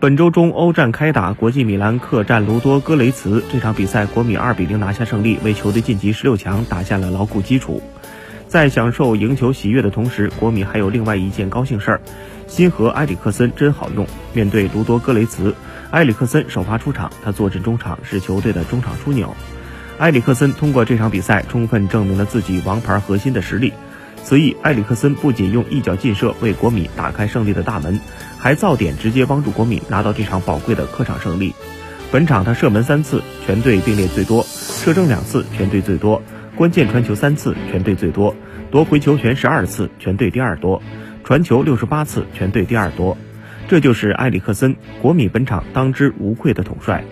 本周中欧战开打，国际米兰客战卢多戈雷茨。这场比赛，国米二比零拿下胜利，为球队晋级十六强打下了牢固基础。在享受赢球喜悦的同时，国米还有另外一件高兴事儿：新和埃里克森真好用。面对卢多戈雷茨，埃里克森首发出场，他坐镇中场，是球队的中场枢纽。埃里克森通过这场比赛，充分证明了自己王牌核心的实力。此役，埃里克森不仅用一脚劲射为国米打开胜利的大门，还造点直接帮助国米拿到这场宝贵的客场胜利。本场他射门三次，全队并列最多；射正两次，全队最多；关键传球三次，全队最多；夺回球权十二次，全队第二多；传球六十八次，全队第二多。这就是埃里克森，国米本场当之无愧的统帅。